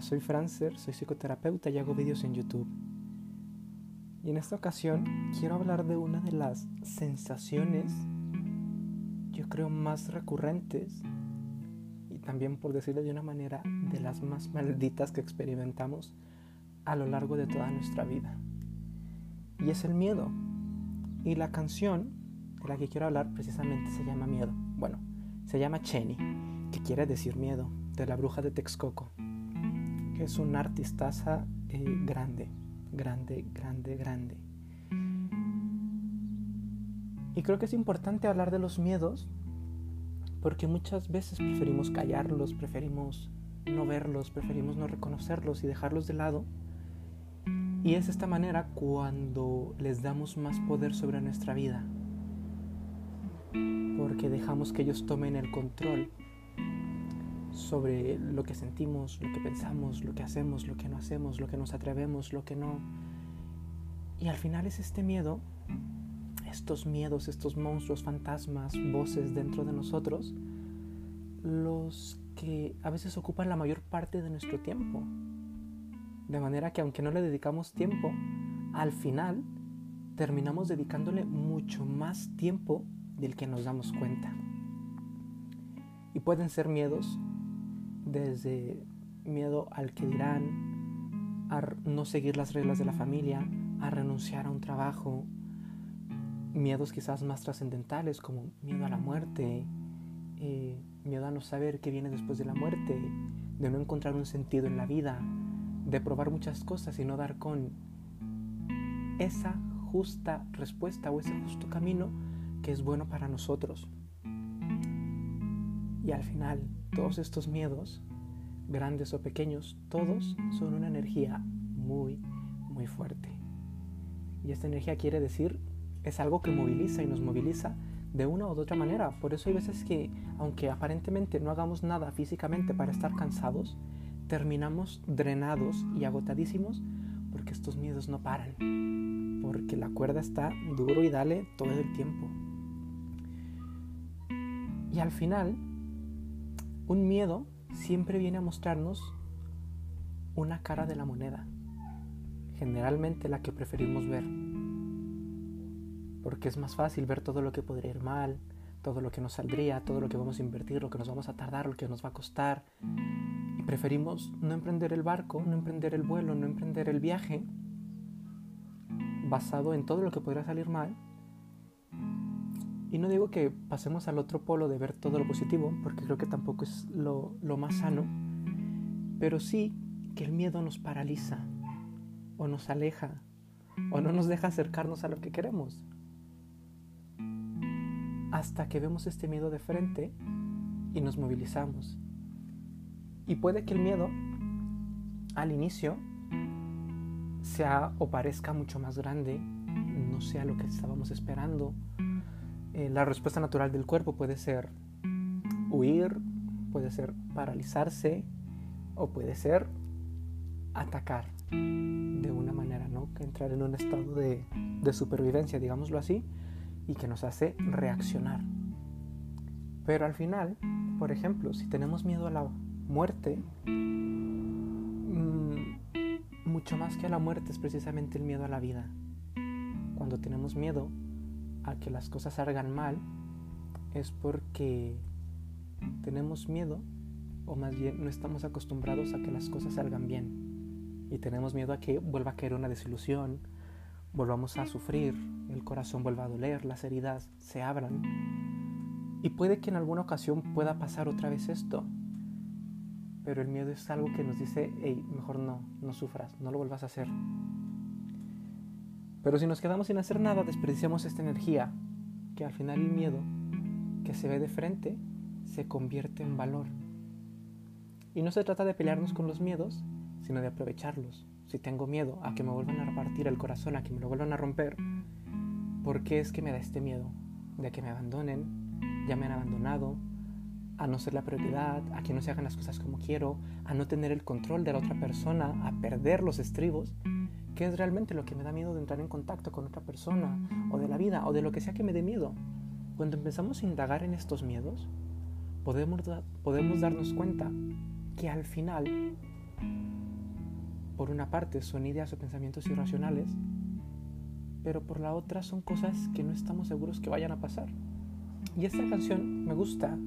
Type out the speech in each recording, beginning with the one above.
Soy Francer, soy psicoterapeuta y hago vídeos en YouTube. Y en esta ocasión quiero hablar de una de las sensaciones, yo creo, más recurrentes y también, por decirlo de una manera, de las más malditas que experimentamos a lo largo de toda nuestra vida. Y es el miedo. Y la canción de la que quiero hablar precisamente se llama Miedo. Bueno, se llama Cheni, que quiere decir miedo, de la bruja de Texcoco es un artistaza eh, grande, grande, grande, grande. Y creo que es importante hablar de los miedos porque muchas veces preferimos callarlos, preferimos no verlos, preferimos no reconocerlos y dejarlos de lado. Y es esta manera cuando les damos más poder sobre nuestra vida. Porque dejamos que ellos tomen el control sobre lo que sentimos, lo que pensamos, lo que hacemos, lo que no hacemos, lo que nos atrevemos, lo que no. Y al final es este miedo, estos miedos, estos monstruos, fantasmas, voces dentro de nosotros, los que a veces ocupan la mayor parte de nuestro tiempo. De manera que aunque no le dedicamos tiempo, al final terminamos dedicándole mucho más tiempo del que nos damos cuenta. Y pueden ser miedos desde miedo al que dirán, a no seguir las reglas de la familia, a renunciar a un trabajo, miedos quizás más trascendentales como miedo a la muerte, eh, miedo a no saber qué viene después de la muerte, de no encontrar un sentido en la vida, de probar muchas cosas y no dar con esa justa respuesta o ese justo camino que es bueno para nosotros. Y al final, todos estos miedos, grandes o pequeños, todos son una energía muy, muy fuerte. Y esta energía quiere decir, es algo que moviliza y nos moviliza de una u otra manera. Por eso hay veces que, aunque aparentemente no hagamos nada físicamente para estar cansados, terminamos drenados y agotadísimos porque estos miedos no paran. Porque la cuerda está duro y dale todo el tiempo. Y al final, un miedo siempre viene a mostrarnos una cara de la moneda, generalmente la que preferimos ver, porque es más fácil ver todo lo que podría ir mal, todo lo que nos saldría, todo lo que vamos a invertir, lo que nos vamos a tardar, lo que nos va a costar, y preferimos no emprender el barco, no emprender el vuelo, no emprender el viaje, basado en todo lo que podría salir mal, y no digo que pasemos al otro polo de ver todo lo positivo, porque creo que tampoco es lo, más sano, pero sí que el miedo nos paraliza, o nos aleja, o no nos deja acercarnos a lo que queremos. Hasta que vemos este miedo de frente y nos movilizamos. Y puede que el miedo al inicio sea o parezca mucho más grande, no sea lo que estábamos esperando, eh, la respuesta natural del cuerpo puede ser huir, puede ser paralizarse o puede ser atacar de una manera, ¿no? Que entrar en un estado de, de supervivencia, digámoslo así, y que nos hace reaccionar. Pero al final, por ejemplo, si tenemos miedo a la muerte, mm, mucho más que a la muerte es precisamente el miedo a la vida. Cuando tenemos miedo a que las cosas salgan mal es porque tenemos miedo o más bien no estamos acostumbrados a que las cosas salgan bien y tenemos miedo a que vuelva a caer una desilusión, volvamos a sufrir, el corazón vuelva a doler, las heridas se abran y puede que en alguna ocasión pueda pasar otra vez esto, pero el miedo es algo que nos dice, hey, mejor no, no sufras, no lo vuelvas a hacer. Pero si nos quedamos sin hacer nada, desperdiciamos esta energía, que al final el miedo, que se ve de frente, se convierte en valor. Y no se trata de pelearnos con los miedos, sino de aprovecharlos. Si tengo miedo a que me vuelvan a repartir el corazón, a que me lo vuelvan a romper, ¿por qué es que me da este miedo? De que me abandonen, ya me han abandonado, a no ser la prioridad, a que no se hagan las cosas como quiero, a no tener el control de la otra persona, a perder los estribos. ¿Qué es realmente lo que me da miedo de entrar en contacto con otra persona o de la vida o de lo que sea que me dé miedo? Cuando empezamos a indagar en estos miedos, podemos, podemos darnos cuenta que al final por una parte son ideas o pensamientos irracionales, pero por la otra son cosas que no estamos seguros que vayan a pasar. Y esta canción me gusta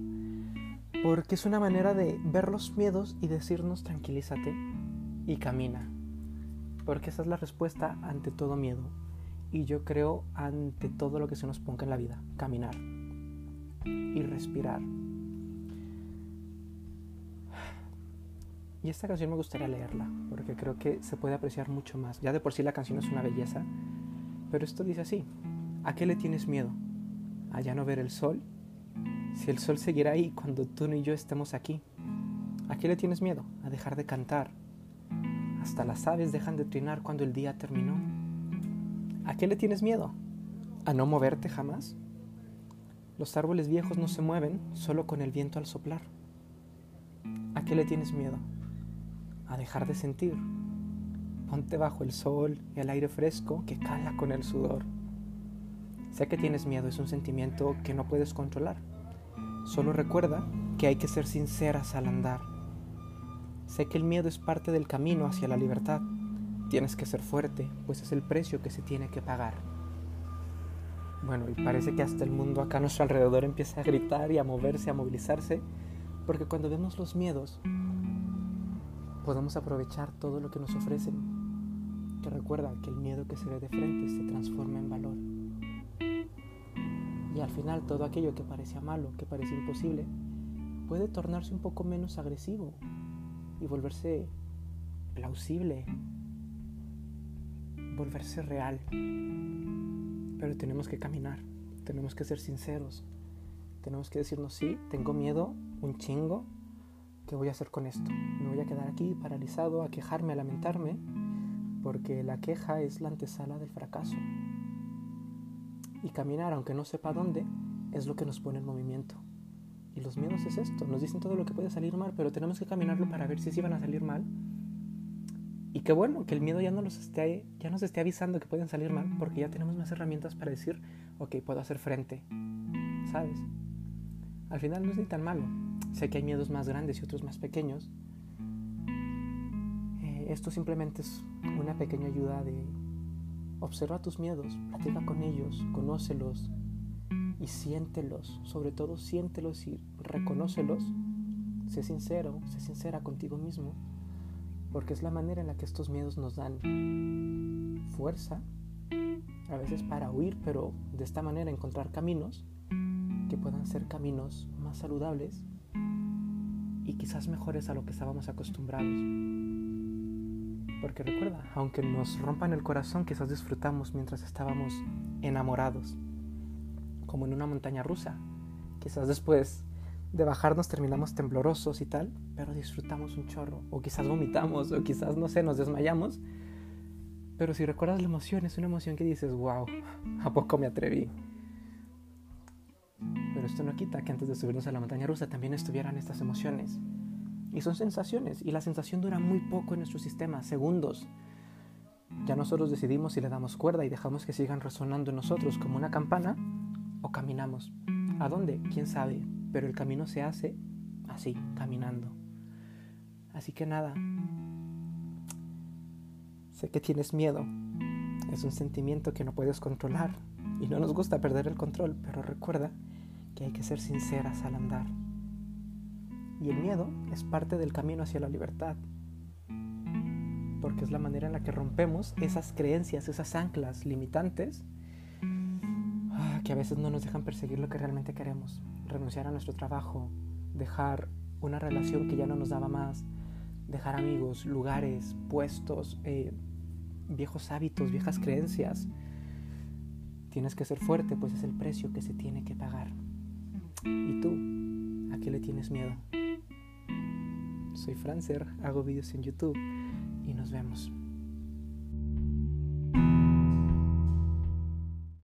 porque es una manera de ver los miedos y decirnos tranquilízate y camina. Porque esa es la respuesta ante todo miedo. Y yo creo ante todo lo que se nos ponga en la vida, caminar y respirar. Y esta canción me gustaría leerla, porque creo que se puede apreciar mucho más. Ya de por sí la canción es una belleza, pero esto dice así, ¿a qué le tienes miedo? ¿A ya no ver el sol? Si el sol seguirá ahí cuando tú y yo estemos aquí. ¿A qué le tienes miedo? A dejar de cantar. Hasta las aves dejan de trinar cuando el día terminó. ¿A qué le tienes miedo? ¿A no moverte jamás? Los árboles viejos no se mueven solo con el viento al soplar. ¿A qué le tienes miedo? a dejar de sentir. Ponte bajo el sol y el aire fresco que cala con el sudor. Sé que tienes miedo, es un sentimiento que no puedes controlar. Solo recuerda que hay que ser sinceras al andar. Sé que el miedo es parte del camino hacia la libertad. Tienes que ser fuerte, pues es el precio que se tiene que pagar. Bueno, y parece que hasta el mundo acá a nuestro alrededor empieza a gritar y a moverse, a movilizarse, porque cuando vemos los miedos, podemos aprovechar todo lo que nos ofrecen. Que recuerda que el miedo que se ve de frente se transforma en valor. Y al final todo aquello que parecía malo, que parecía imposible, puede tornarse un poco menos agresivo y volverse plausible, volverse real. Pero tenemos que caminar, tenemos que ser sinceros, tenemos que decirnos, sí, tengo miedo, un chingo, ¿qué voy a hacer con esto? Me voy a quedar aquí paralizado a quejarme, a lamentarme, porque la queja es la antesala del fracaso. Y caminar, aunque no sepa dónde, es lo que nos pone en movimiento. Y los miedos es esto, nos dicen todo lo que puede salir mal, pero tenemos que caminarlo para ver si sí van a salir mal. Y qué bueno que el miedo ya, no los esté, ya nos esté avisando que pueden salir mal, porque ya tenemos más herramientas para decir, ok, puedo hacer frente, ¿sabes? Al final no es ni tan malo. Sé que hay miedos más grandes y otros más pequeños. Eh, esto simplemente es una pequeña ayuda de observa tus miedos, platica con ellos, conócelos y siéntelos. Sobre todo siéntelos y reconócelos. Sé sincero, sé sincera contigo mismo, porque es la manera en la que estos miedos nos dan fuerza, a veces para huir, pero de esta manera encontrar caminos que puedan ser caminos más saludables y quizás mejores a lo que estábamos acostumbrados. Porque recuerda, aunque nos rompan el corazón, quizás disfrutamos mientras estábamos enamorados, como en una montaña rusa. Quizás después de bajarnos terminamos temblorosos y tal, pero disfrutamos un chorro, o quizás vomitamos, o quizás, no sé, nos desmayamos. Pero si recuerdas la emoción, es una emoción que dices, wow, ¿a poco me atreví? Pero esto no quita que antes de subirnos a la montaña rusa también estuvieran estas emociones. Y son sensaciones, y la sensación dura muy poco en nuestro sistema, segundos. Ya nosotros decidimos si le damos cuerda y dejamos que sigan resonando en nosotros como una campana o caminamos. ¿A dónde? ¿Quién sabe? Pero el camino se hace así, caminando. Así que nada, sé que tienes miedo. Es un sentimiento que no puedes controlar y no nos gusta perder el control, pero recuerda que hay que ser sinceras al andar. Y el miedo es parte del camino hacia la libertad, porque es la manera en la que rompemos esas creencias, esas anclas limitantes ah, que a veces no nos dejan perseguir lo que realmente queremos, renunciar a nuestro trabajo, dejar una relación que ya no nos daba más, dejar amigos, lugares, puestos, eh, viejos hábitos, viejas creencias. Tienes que ser fuerte, pues es el precio que se tiene que pagar. ¿Y tú? ¿A qué le tienes miedo? Soy Francer, hago vídeos en YouTube y nos vemos.